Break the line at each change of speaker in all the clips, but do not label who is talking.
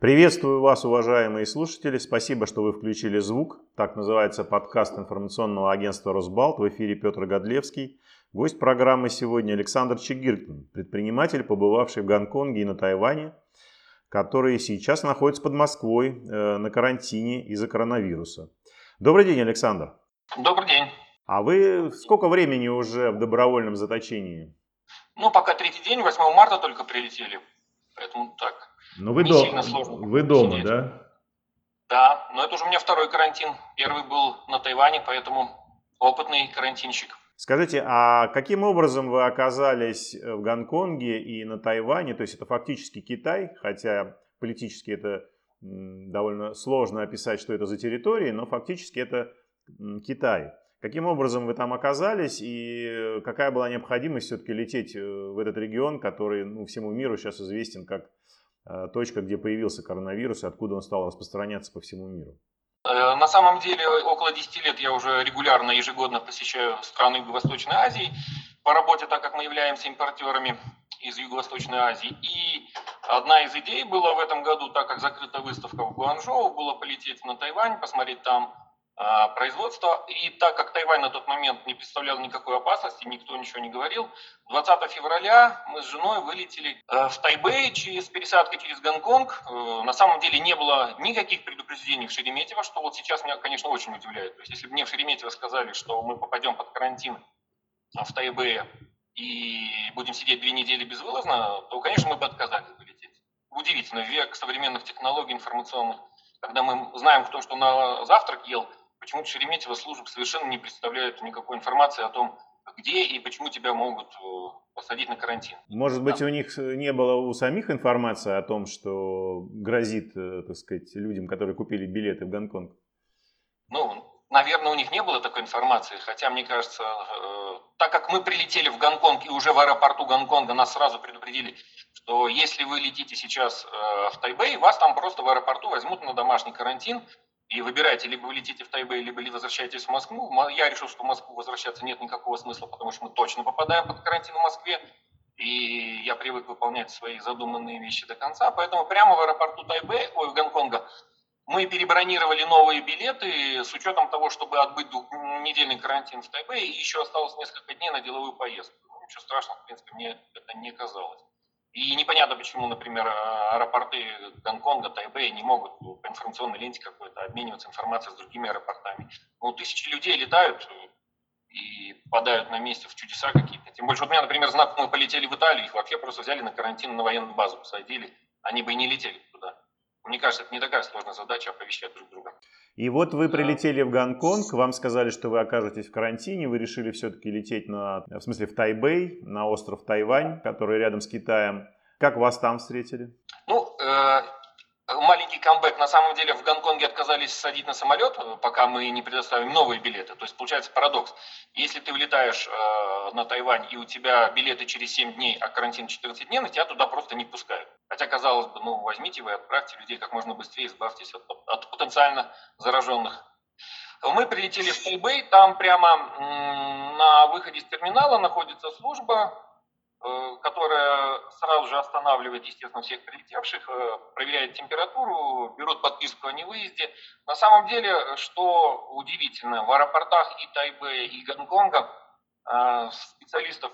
Приветствую вас, уважаемые слушатели. Спасибо, что вы включили звук. Так называется подкаст информационного агентства «Росбалт». В эфире Петр Годлевский. Гость программы сегодня Александр Чигиркин, предприниматель, побывавший в Гонконге и на Тайване, который сейчас находится под Москвой э, на карантине из-за коронавируса. Добрый день, Александр.
Добрый день.
А вы сколько времени уже в добровольном заточении?
Ну, пока третий день, 8 марта только прилетели. Поэтому так,
ну, вы, до... вы дома, сидеть. да?
Да, но это уже у меня второй карантин. Первый был на Тайване, поэтому опытный карантинщик.
Скажите, а каким образом вы оказались в Гонконге и на Тайване? То есть это фактически Китай, хотя политически это довольно сложно описать, что это за территории, но фактически это Китай. Каким образом вы там оказались и какая была необходимость все-таки лететь э, в этот регион, который ну, всему миру сейчас известен как Э, точка, где появился коронавирус и откуда он стал распространяться по всему миру?
Э, на самом деле, около 10 лет я уже регулярно, ежегодно посещаю страны Юго-Восточной Азии по работе, так как мы являемся импортерами из Юго-Восточной Азии. И одна из идей была в этом году, так как закрыта выставка в Гуанчжоу, было полететь на Тайвань, посмотреть там производства. И так как Тайвань на тот момент не представлял никакой опасности, никто ничего не говорил, 20 февраля мы с женой вылетели э, в Тайбэй через пересадку через Гонконг. Э, на самом деле не было никаких предупреждений в Шереметьево, что вот сейчас меня, конечно, очень удивляет. То есть если бы мне в Шереметьево сказали, что мы попадем под карантин в Тайбэе и будем сидеть две недели безвылазно, то, конечно, мы бы отказались вылететь. Удивительно, век современных технологий информационных, когда мы знаем, кто что на завтрак ел – Почему-то Шереметьево служб совершенно не представляют никакой информации о том, где и почему тебя могут э, посадить на карантин.
Может быть, да. у них не было у самих информации о том, что грозит, э, так сказать, людям, которые купили билеты в Гонконг?
Ну, наверное, у них не было такой информации, хотя, мне кажется, э, так как мы прилетели в Гонконг и уже в аэропорту Гонконга нас сразу предупредили, что если вы летите сейчас в Тайбэй, вас там просто в аэропорту возьмут на домашний карантин, и выбираете, либо вы летите в Тайбэй, либо возвращаетесь в Москву. Я решил, что в Москву возвращаться нет никакого смысла, потому что мы точно попадаем под карантин в Москве, и я привык выполнять свои задуманные вещи до конца, поэтому прямо в аэропорту Тайбэй, ой, в Гонконга, мы перебронировали новые билеты с учетом того, чтобы отбыть недельный карантин в Тайбэе, и еще осталось несколько дней на деловую поездку. Ничего страшного, в принципе, мне это не казалось. И непонятно, почему, например, аэропорты Гонконга, Тайбэя не могут по информационной ленте какой-то обмениваться информацией с другими аэропортами. Ну, тысячи людей летают и попадают на месте в чудеса какие-то. Тем больше, вот у меня, например, знакомые полетели в Италию, их вообще просто взяли на карантин на военную базу, посадили, они бы и не летели туда. Мне кажется, это не такая сложная задача оповещать друг друга.
И вот вы прилетели в Гонконг, вам сказали, что вы окажетесь в карантине, вы решили все-таки лететь на, в смысле, в Тайбэй, на остров Тайвань, который рядом с Китаем. Как вас там встретили?
Ну, э, маленький камбэк. На самом деле в Гонконге отказались садить на самолет, пока мы не предоставим новые билеты. То есть получается парадокс. Если ты улетаешь э, на Тайвань и у тебя билеты через 7 дней, а карантин 14 дней, на тебя туда просто не пускают. Хотя, казалось бы, ну возьмите вы, отправьте людей как можно быстрее, избавьтесь от, от потенциально зараженных. Мы прилетели в Тайбэй, там прямо на выходе из терминала находится служба, Э, которая сразу же останавливает, естественно, всех прилетевших, э, проверяет температуру, берут подписку о невыезде. На самом деле, что удивительно, в аэропортах и Тайбэя, и Гонконга э, специалистов,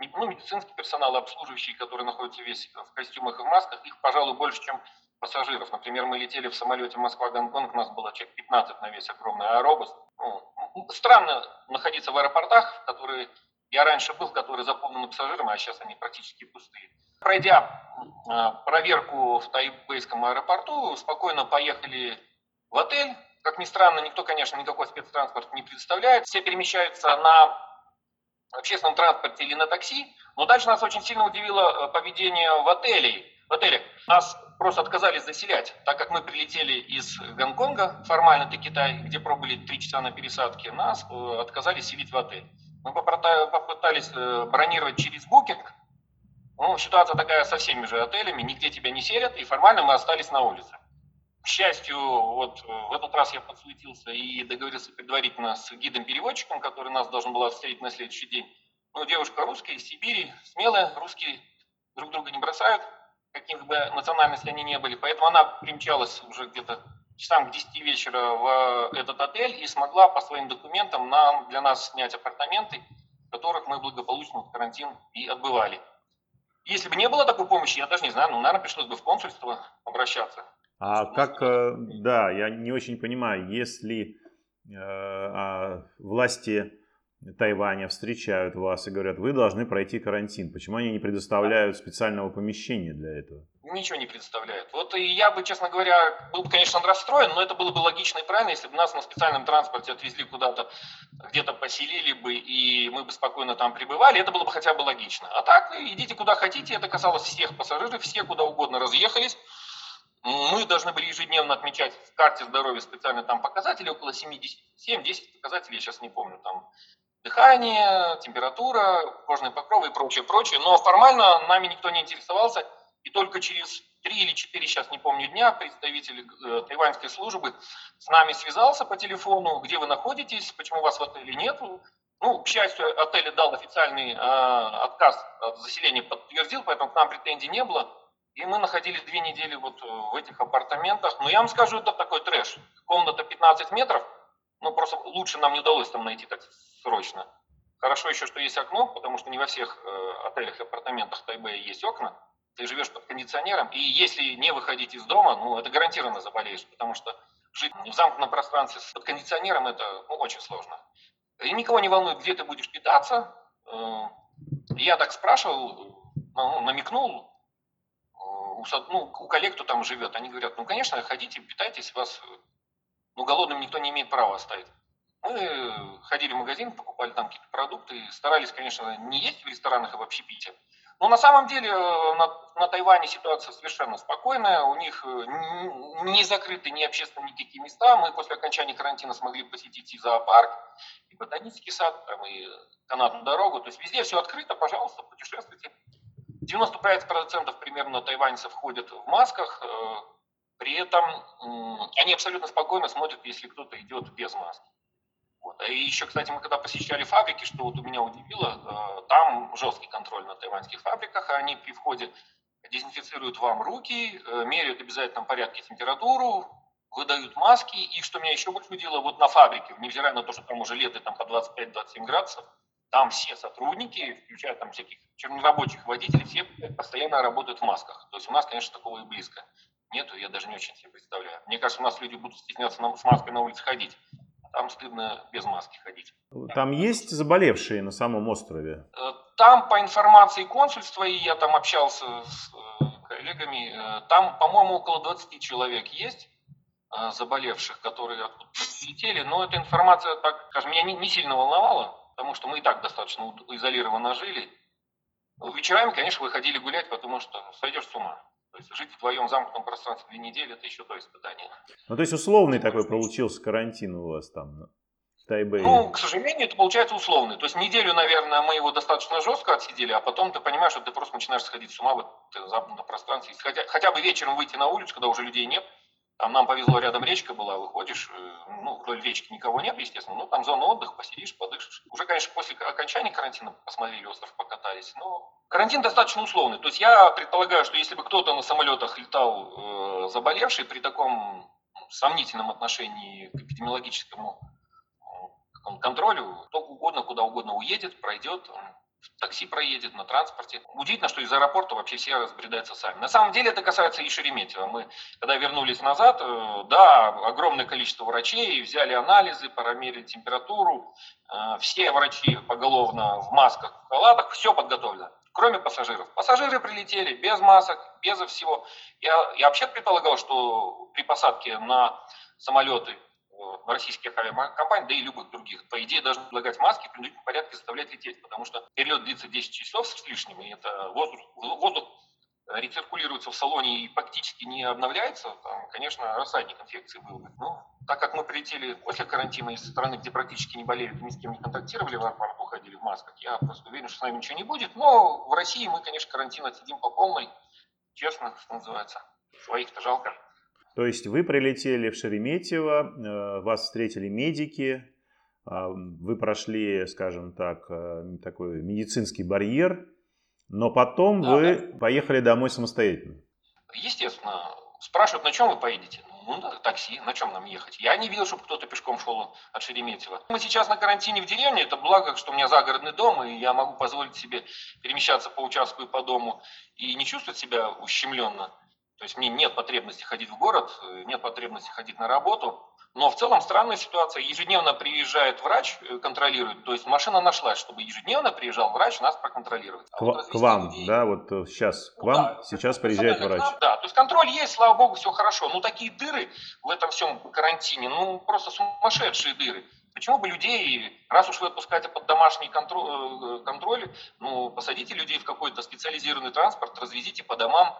ну, медицинский персонал, обслуживающий, который находится весь в костюмах и в масках, их, пожалуй, больше, чем пассажиров. Например, мы летели в самолете Москва-Гонконг, нас было человек 15 на весь огромный аэробус. Ну, странно находиться в аэропортах, которые я раньше был, который заполнен пассажирами, а сейчас они практически пустые. Пройдя а, проверку в Тайбэйском аэропорту, спокойно поехали в отель. Как ни странно, никто, конечно, никакой спецтранспорт не предоставляет. Все перемещаются на общественном транспорте или на такси. Но дальше нас очень сильно удивило э, поведение в отеле. В отеле нас просто отказались заселять, так как мы прилетели из Гонконга, формально это Китай, где пробыли три часа на пересадке, нас э, отказались селить в отель. Мы попытались э, бронировать через букинг. Ну, ситуация такая со всеми же отелями, нигде тебя не селят, и формально мы остались на улице. К счастью, вот э, в этот раз я подсуетился и договорился предварительно с гидом-переводчиком, который нас должен был встретить на следующий день. Ну, девушка русская из Сибири, смелая, русские друг друга не бросают. каких бы национальностей они не были. Поэтому она примчалась уже где-то часам к 10 вечера в этот отель и смогла по своим документам нам, для нас снять апартаменты, в которых мы благополучно в карантин и отбывали. Если бы не было такой помощи, я даже не знаю, ну, наверное, пришлось бы в консульство обращаться.
А как, э, да, я не очень понимаю, если э, а, власти Тайваня встречают вас и говорят, вы должны пройти карантин. Почему они не предоставляют специального помещения для этого?
Ничего не предоставляют. Вот и я бы, честно говоря, был бы, конечно, расстроен, но это было бы логично и правильно, если бы нас на специальном транспорте отвезли куда-то, где-то поселили бы, и мы бы спокойно там пребывали, это было бы хотя бы логично. А так, идите куда хотите, это касалось всех пассажиров, все куда угодно разъехались. Мы должны были ежедневно отмечать в карте здоровья специально там показатели, около 7-10 показателей, я сейчас не помню, там дыхание, температура, кожные покровы и прочее, прочее. Но формально нами никто не интересовался. И только через три или четыре, сейчас не помню дня, представитель э, тайваньской службы с нами связался по телефону, где вы находитесь, почему вас в отеле нету. Ну, к счастью, отель дал официальный э, отказ от заселения, подтвердил, поэтому к нам претензий не было. И мы находились две недели вот в этих апартаментах. Но я вам скажу, это такой трэш. Комната 15 метров – ну, просто лучше нам не удалось там найти так срочно. Хорошо еще, что есть окно, потому что не во всех э, отелях и апартаментах Тайбэя есть окна. Ты живешь под кондиционером, и если не выходить из дома, ну, это гарантированно заболеешь, потому что жить в замкнутом пространстве под кондиционером это ну, очень сложно. И никого не волнует, где ты будешь питаться. Э, я так спрашивал, ну, намекнул, э, у, ну, у коллег, кто там живет, они говорят, ну, конечно, ходите, питайтесь, вас ну, голодным никто не имеет права оставить. Мы ходили в магазин, покупали там какие-то продукты, старались, конечно, не есть в ресторанах и в общепите. Но на самом деле э, на, на Тайване ситуация совершенно спокойная, у них э, не закрыты ни общественные никакие места. Мы после окончания карантина смогли посетить и зоопарк, и ботанический сад, там, и канатную дорогу. То есть везде все открыто, пожалуйста, путешествуйте. 95% примерно тайваньцев ходят в масках, э, при этом они абсолютно спокойно смотрят, если кто-то идет без маски. Вот. И еще, кстати, мы когда посещали фабрики, что вот у меня удивило, э, там жесткий контроль на тайваньских фабриках, они при входе дезинфицируют вам руки, э, меряют в обязательном порядке температуру, выдают маски, и что меня еще больше удивило, вот на фабрике, невзирая на то, что там уже лето там по 25-27 градусов, там все сотрудники, включая там всяких чернорабочих водителей, все постоянно работают в масках. То есть у нас, конечно, такого и близко нету, я даже не очень себе представляю. Мне кажется, у нас люди будут стесняться с маской на улице ходить. Там стыдно без маски ходить.
Там есть заболевшие на самом острове?
Э, там, по информации консульства, и я там общался с э, коллегами, э, там, по-моему, около 20 человек есть заболевших, которые откуда прилетели. Но эта информация, так скажем, меня не, не сильно волновала, потому что мы и так достаточно изолированно жили. Вечерами, конечно, выходили гулять, потому что сойдешь с ума. То есть жить в твоем замкнутом пространстве две недели, это еще то испытание.
Ну, то есть условный такой получился карантин у вас там, в Тайбэе?
Ну, к сожалению, это получается условный. То есть неделю, наверное, мы его достаточно жестко отсидели, а потом ты понимаешь, что ты просто начинаешь сходить с ума в этом замкнутом пространстве. Хотя, хотя бы вечером выйти на улицу, когда уже людей нет, там нам повезло, рядом речка была, выходишь, э, ну, вдоль речки никого нет, естественно, ну, там зона отдыха, посидишь, подышишь. Уже, конечно, после окончания карантина посмотрели остров, покатались, но карантин достаточно условный. То есть я предполагаю, что если бы кто-то на самолетах летал э, заболевший при таком ну, сомнительном отношении к эпидемиологическому э, контролю, то угодно, куда угодно уедет, пройдет, такси проедет, на транспорте. Удивительно, что из аэропорта вообще все разбредаются сами. На самом деле это касается и Шереметьево. Мы, когда вернулись назад, э, да, огромное количество врачей, взяли анализы, промерили температуру. Э, все врачи поголовно в масках, в халатах, все подготовлено. Кроме пассажиров. Пассажиры прилетели без масок, без всего. Я, я вообще предполагал, что при посадке на самолеты российских авиакомпаний, да и любых других, по идее, должны предлагать маски в принудительном порядке заставлять лететь, потому что период длится 10 часов с лишним, и это воздух, воздух рециркулируется в салоне и практически не обновляется, там, конечно, рассадник инфекции был бы. Но так как мы прилетели после карантина из страны, где практически не болели, ни с кем не контактировали, в аэропорту ходили в масках, я просто уверен, что с нами ничего не будет. Но в России мы, конечно, карантин отсидим по полной, честно, что называется. Своих-то жалко.
То есть вы прилетели в Шереметьево, э, вас встретили медики, а, вы прошли, скажем так, э, такой медицинский барьер, Но потом да, вы да. поехали домой самостоятельно.
Естественно. Спрашивают, на чем вы поедете? Ну, да, такси, на чем нам ехать? Я не видел, чтобы кто-то пешком шел от Шереметьево. Мы сейчас на карантине в деревне, это благо, что у меня загородный дом, и я могу позволить себе перемещаться по участку и по дому и не чувствовать себя ущемленно. То есть мне нет потребности ходить в город, э, нет потребности ходить на работу. Но в целом странная ситуация. Ежедневно приезжает врач, э, контролирует. То есть машина нашлась, чтобы ежедневно приезжал врач нас проконтролировать.
А к, вот к вам, людей... да, вот сейчас к ну, вам да, сейчас приезжает врач.
Да, то есть контроль есть, слава богу, все хорошо. Но такие дыры в этом всем карантине, ну просто сумасшедшие дыры. Почему бы людей, раз уж вы отпускаете под домашний контроль, э, контроль ну, посадите людей в какой-то специализированный транспорт, развезите по домам,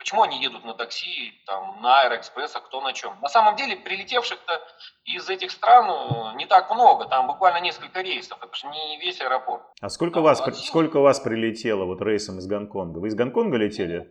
Почему они едут на такси, там, на Аэроэкспресс, а кто на чем? На самом деле прилетевших-то из этих стран э, не так много, там буквально несколько рейсов, это же не весь аэропорт.
А сколько, там, вас, один... сколько вас прилетело вот рейсом из Гонконга? Вы из Гонконга летели?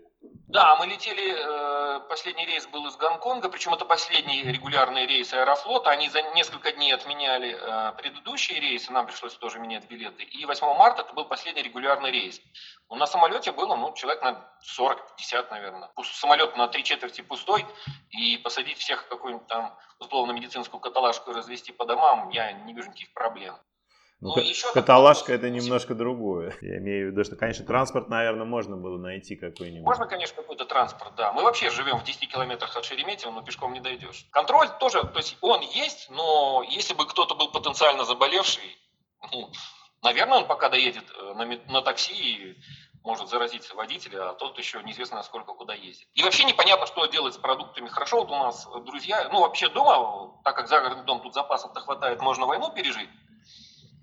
Да, мы летели, э, последний рейс был из Гонконга, причем это последний регулярный рейс Аэрофлота. Они за несколько дней отменяли э, предыдущие рейсы, нам пришлось тоже менять билеты. И 8 марта это был последний регулярный рейс. Ну, на самолете было ну, человек на 40-50, наверное. Самолет на три четверти пустой, и посадить всех в какую-нибудь там условно-медицинскую каталажку и развести по домам, я не вижу никаких проблем.
Ну, ну еще каталажка это немножко другое. Я имею в виду, что, конечно, транспорт, наверное, можно было найти какой-нибудь.
Можно, конечно, какой-то транспорт, да. Мы вообще живем в 10 километрах от Шереметьево, но пешком не дойдешь. Контроль тоже, то есть он есть, но если бы кто-то был потенциально заболевший, ну, наверное, он пока доедет э, на, на такси и может заразить водителя, а тот еще неизвестно насколько куда ездит. И вообще непонятно, что делать с продуктами. Хорошо, вот у нас друзья, ну вообще дома, так как загородный дом, тут запасов-то хватает, можно войну пережить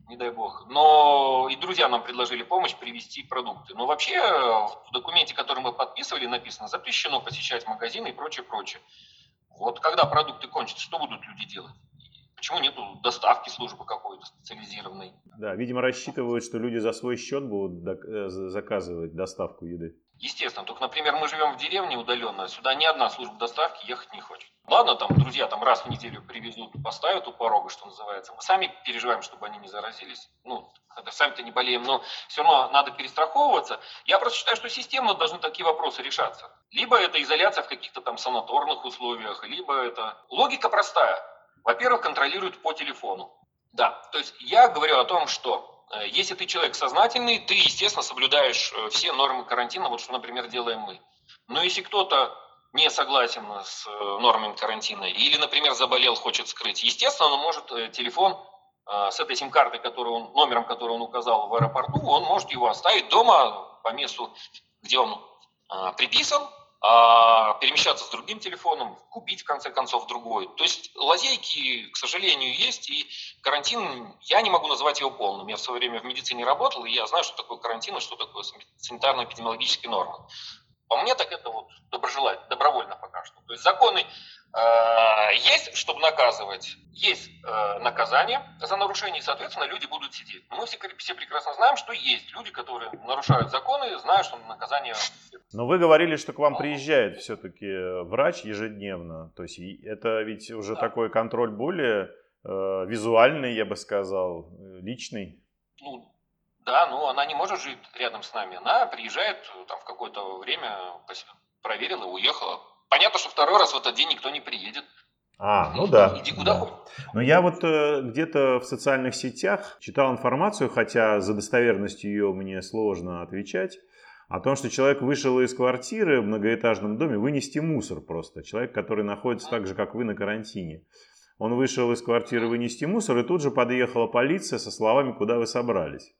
не дай бог. Но и друзья нам предложили помощь привезти продукты. Но вообще в документе, который мы подписывали, написано запрещено посещать магазины и прочее, прочее. Вот когда продукты кончатся, что будут люди делать? Почему нету доставки службы какой-то специализированной?
Да, видимо, рассчитывают, что люди за свой счет будут э, заказывать доставку еды.
Естественно, только, например, мы живем в деревне удаленно, сюда ни одна служба доставки ехать не хочет. Ладно, там друзья там раз в неделю привезут, поставят у порога, что называется. Мы сами переживаем, чтобы они не заразились. Ну, сами-то не болеем, но все равно надо перестраховываться. Я просто считаю, что системно должны такие вопросы решаться. Либо это изоляция в каких-то там санаторных условиях, либо это... Логика простая. Во-первых, контролируют по телефону. Да, то есть я говорю о том, что Э, если ты человек сознательный, ты, естественно, соблюдаешь э, все нормы карантина, вот что, например, делаем мы. Но если кто-то не согласен с э, нормами карантина или, например, заболел, хочет скрыть, естественно, он может телефон с этой сим-картой, которую он, номером, который он указал в аэропорту, он может его оставить дома по месту, где он приписан, а перемещаться с другим телефоном, купить в конце концов другой. То есть лазейки, к сожалению, есть, и карантин, я не могу назвать его полным. Я в свое время в медицине работал, и я знаю, что такое карантин и что такое санитарно-эпидемиологические нормы. По мне так это вот доброжелательно, добровольно пока что. То есть законы э, есть, чтобы наказывать, есть э, наказание за нарушение, и, соответственно, люди будут сидеть. Но мы все, все прекрасно знаем, что есть люди, которые нарушают законы, знают, что наказание...
Но вы говорили, что к вам приезжает все-таки врач ежедневно. То есть это ведь уже да. такой контроль более э, визуальный, я бы сказал, личный.
Ну, да, ну она не может жить рядом с нами. Она приезжает там в какое-то время, проверила, уехала. Понятно, что второй раз в этот день никто не приедет.
А, ну да.
Иди куда
да. хочешь. Но я вот э, где-то в социальных сетях читал информацию, хотя за достоверностью ее мне сложно отвечать, о том, что человек вышел из квартиры в многоэтажном доме вынести мусор просто. Человек, который находится так же, как вы, на карантине. Он вышел из квартиры вынести мусор, и тут же подъехала полиция со словами, куда вы собрались.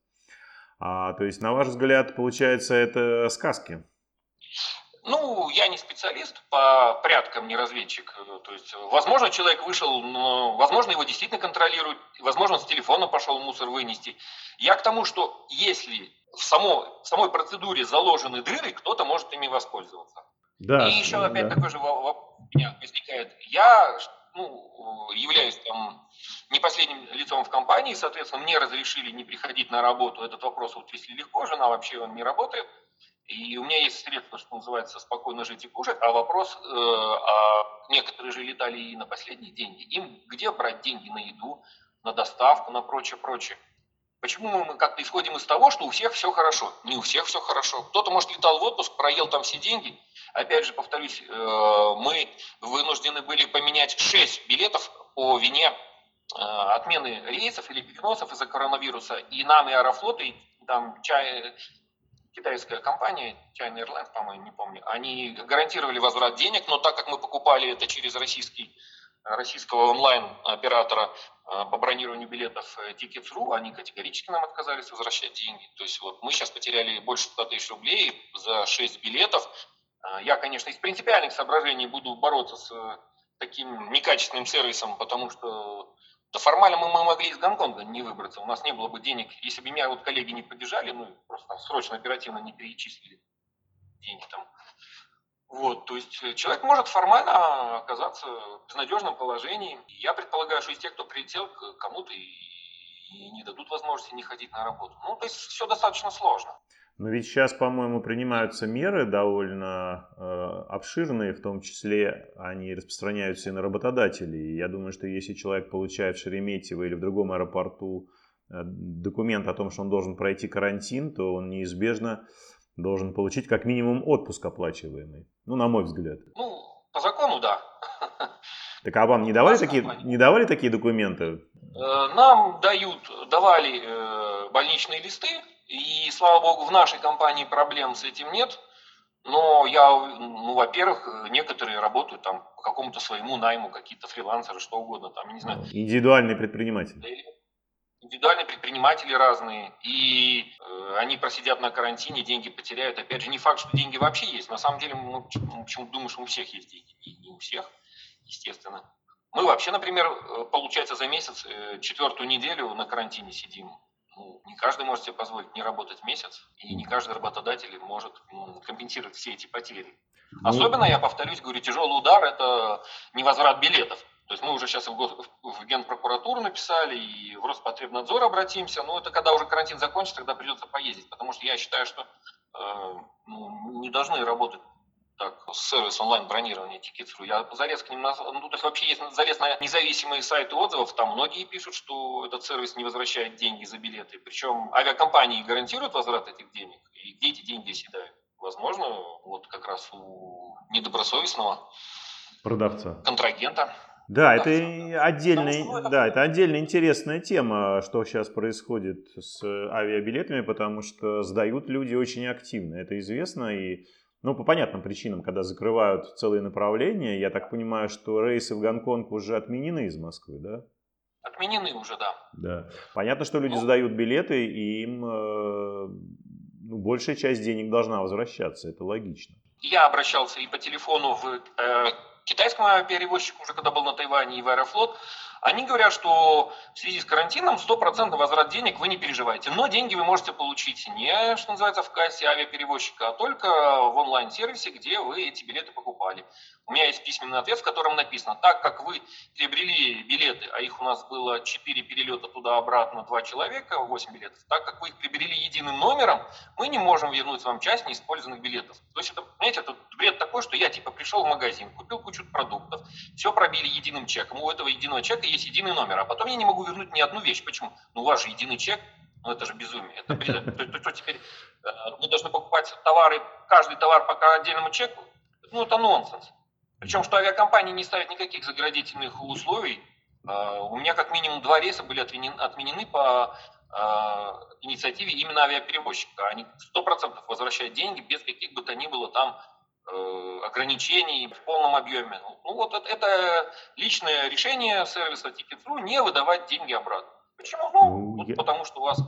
А, то есть, на ваш взгляд, получается, это сказки?
Ну, я не специалист по пряткам, не разведчик. То есть, возможно, человек вышел, но, возможно, его действительно контролируют, возможно, с телефона пошел мусор вынести. Я к тому, что если в, само, в самой процедуре заложены дыры, кто-то может ими воспользоваться. Да, И еще опять да. такой же вопрос у меня возникает. Я ну, являюсь там не последним лицом в компании, соответственно, мне разрешили не приходить на работу. Этот вопрос вот если легко, жена вообще он не работает. И у меня есть средства, что называется, спокойно жить и кушать. А вопрос, э, а некоторые же летали и на последние деньги. Им где брать деньги на еду, на доставку, на прочее, прочее. Почему мы как-то исходим из того, что у всех все хорошо? Не у всех все хорошо. Кто-то, может, летал в отпуск, проел там все деньги. Опять же, повторюсь, э, мы вынуждены были поменять 6 билетов по вине э, отмены рейсов или переносов из-за коронавируса. И нам, и Аэрофлот, и там чай, китайская компания, China Airlines, по-моему, не помню, они гарантировали возврат денег, но так как мы покупали это через российский российского онлайн-оператора э, по бронированию билетов э, Tickets.ru, они категорически нам отказались возвращать деньги. То есть вот мы сейчас потеряли больше 100 тысяч рублей за 6 билетов. Э, я, конечно, из принципиальных соображений буду бороться с таким некачественным сервисом, потому что да формально мы, мы могли из Гонконга не выбраться, у нас не было бы денег. Если бы меня вот коллеги не поддержали, ну просто срочно, оперативно не перечислили деньги там вот, то есть э, человек может формально оказаться в безнадежном положении. Я предполагаю, что из тех, кто прилетел, кому-то и не дадут возможности не ходить на работу. Ну, то есть все достаточно сложно.
Но ведь сейчас, по-моему, принимаются меры довольно э, обширные, в том числе они распространяются и на работодателей. Я думаю, что если человек получает в Шереметьево или в другом аэропорту э, документ о том, что он должен пройти карантин, то он неизбежно должен получить как минимум отпуск оплачиваемый. Ну, на мой взгляд.
Ну, по закону, да.
Так а вам не давали, такие, не давали такие документы?
Э, нам дают, давали э, больничные листы, и, слава богу, в нашей компании проблем с этим нет. Но я, ну, во-первых, некоторые работают там по какому-то своему найму, какие-то фрилансеры, что угодно, там, не знаю.
Индивидуальный предприниматель
индивидуальные предприниматели разные, и э, они просидят на карантине, деньги потеряют. Опять же, не факт, что деньги вообще есть. На самом деле, мы почему-то думаем, что у всех есть деньги. И не у всех, естественно. Мы вообще, например, э, получается, за месяц, э, четвертую неделю на карантине сидим. Ну, не каждый может себе позволить не работать месяц, и не каждый работодатель может ну, компенсировать все эти потери. Ну, Особенно, я повторюсь, говорю, тяжелый удар – это невозврат билетов. То есть мы уже сейчас в, в Генпрокуратуру написали и в Роспотребнадзор обратимся, но это когда уже карантин закончится, тогда придется поездить, потому что я считаю, что э, ну, не должны работать так, сервис онлайн-бронирования Tickets.ru. Я залез к ним, на, ну, то есть вообще есть залез на независимые сайты отзывов, там многие пишут, что этот сервис не возвращает деньги за билеты. Причем авиакомпании гарантируют возврат этих денег, и где эти деньги оседают? Возможно, вот как раз у недобросовестного
продавца,
контрагента.
Да, это отдельная, да, это отдельно интересная тема, что сейчас происходит с авиабилетами, потому что сдают люди очень активно, это известно, и ну, по понятным причинам, когда закрывают целые направления, я так понимаю, что рейсы в Гонконг уже отменены из Москвы, да?
Отменены уже, да.
Да. Понятно, что люди ну, задают билеты, и им э, ну, большая часть денег должна возвращаться, это логично.
Я обращался и по телефону в э, китайскому перевозчику, уже когда был на Тайване, и в Аэрофлот, они говорят, что в связи с карантином 100% возврат денег вы не переживаете. Но деньги вы можете получить не, что называется, в кассе авиаперевозчика, а только в онлайн-сервисе, где вы эти билеты покупали. У меня есть письменный ответ, в котором написано, так как вы приобрели билеты, а их у нас было 4 перелета туда-обратно, 2 человека, 8 билетов, так как вы их приобрели единым номером, мы не можем вернуть вам часть неиспользованных билетов. То есть это, знаете, это бред такой, что я типа пришел в магазин, купил кучу продуктов, все пробили единым чеком, у этого единого чека есть единый номер, а потом я не могу вернуть ни одну вещь. Почему? Ну у вас же единый чек, ну это же безумие, это бред. То, что теперь э, мы должны покупать товары, каждый товар по отдельному чеку? Ну это нонсенс. Причем, что авиакомпании не ставят никаких заградительных условий. А, у меня как минимум два рейса были отменены по а, инициативе именно авиаперевозчика. Они 100% возвращают деньги без каких бы то ни было там э, ограничений в полном объеме. Ну вот это, личное решение сервиса Ticket.ru не выдавать деньги обратно. Почему? Ну, ну вот потому что у вас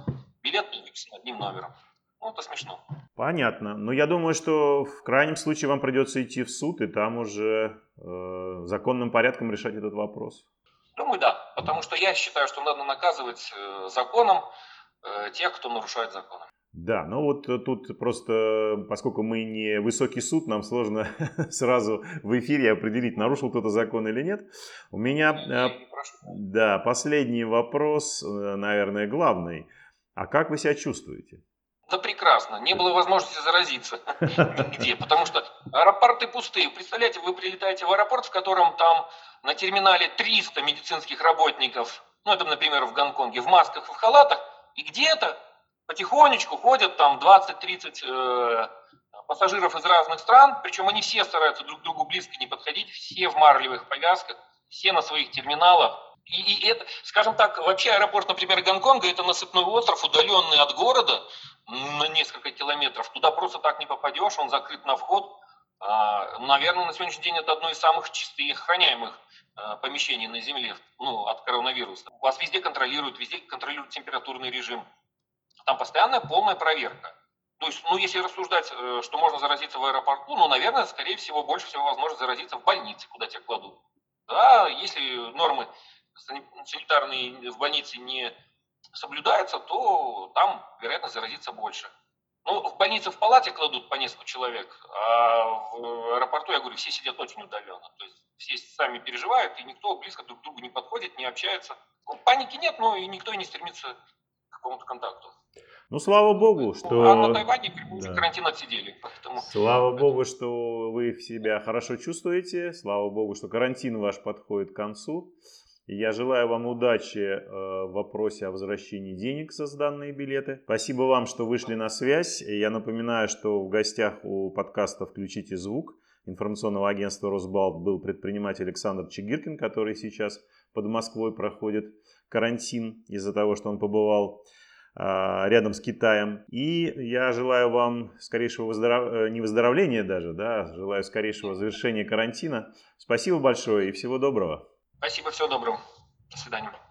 билет выписан одним номером. Ну, это смешно.
Понятно. Но я думаю, что в крайнем случае вам придется идти в суд и там уже э, законным порядком решать этот вопрос.
Думаю, да. Потому что я считаю, что надо наказывать э, законом э, тех, кто нарушает законы.
Да, ну вот тут просто, поскольку мы не высокий суд, нам сложно сразу в эфире определить, нарушил кто-то закон или нет. У меня, э, да, последний вопрос, э, наверное, главный. А как вы себя чувствуете?
Да прекрасно, не было возможности заразиться нигде, потому что аэропорты пустые. Представляете, вы прилетаете в аэропорт, в котором там на терминале 300 медицинских работников, ну это, например, в Гонконге, в масках и в халатах, И где-то потихонечку ходят там 20-30 э, пассажиров из разных стран, причем они все стараются друг к другу близко не подходить, все в марлевых повязках, все на своих терминалах. И, и это, скажем так, вообще аэропорт, например, Гонконга, это насыпной остров, удаленный от города на несколько километров. Туда просто так не попадешь, он закрыт на вход. А, наверное, на сегодняшний день это одно из самых чистых и охраняемых а, помещений на Земле ну, от коронавируса. Вас везде контролируют, везде контролируют температурный режим. Там постоянная полная проверка. То есть, ну, если рассуждать, э, что можно заразиться в аэропорту, ну, наверное, скорее всего, больше всего возможно заразиться в больнице, куда тебя кладут. Да, если нормы санитарные в больнице не соблюдаются, то там вероятность заразиться больше. Ну, в больнице в палате кладут по несколько человек, а в аэропорту, я говорю, все сидят очень удаленно. То есть все сами переживают, и никто близко друг к другу не подходит, не общается. Ну, паники нет, но и никто и не стремится какому-то контакту.
Ну, слава богу, что...
А на Тайване да. карантин отсидели. Поэтому...
Слава богу, что вы себя хорошо чувствуете. Слава богу, что карантин ваш подходит к концу. Я желаю вам удачи э, в вопросе о возвращении денег за сданные билеты. Спасибо вам, что вышли на связь. Я напоминаю, что в гостях у подкаста «Включите звук» информационного агентства «Росбалт» был предприниматель Александр Чигиркин, который сейчас под Москвой проходит карантин из-за того, что он побывал а, рядом с Китаем. И я желаю вам скорейшего выздоров... Э, не выздоровления даже, да, желаю скорейшего завершения карантина. Спасибо большое и всего доброго.
Спасибо, всего доброго. До свидания.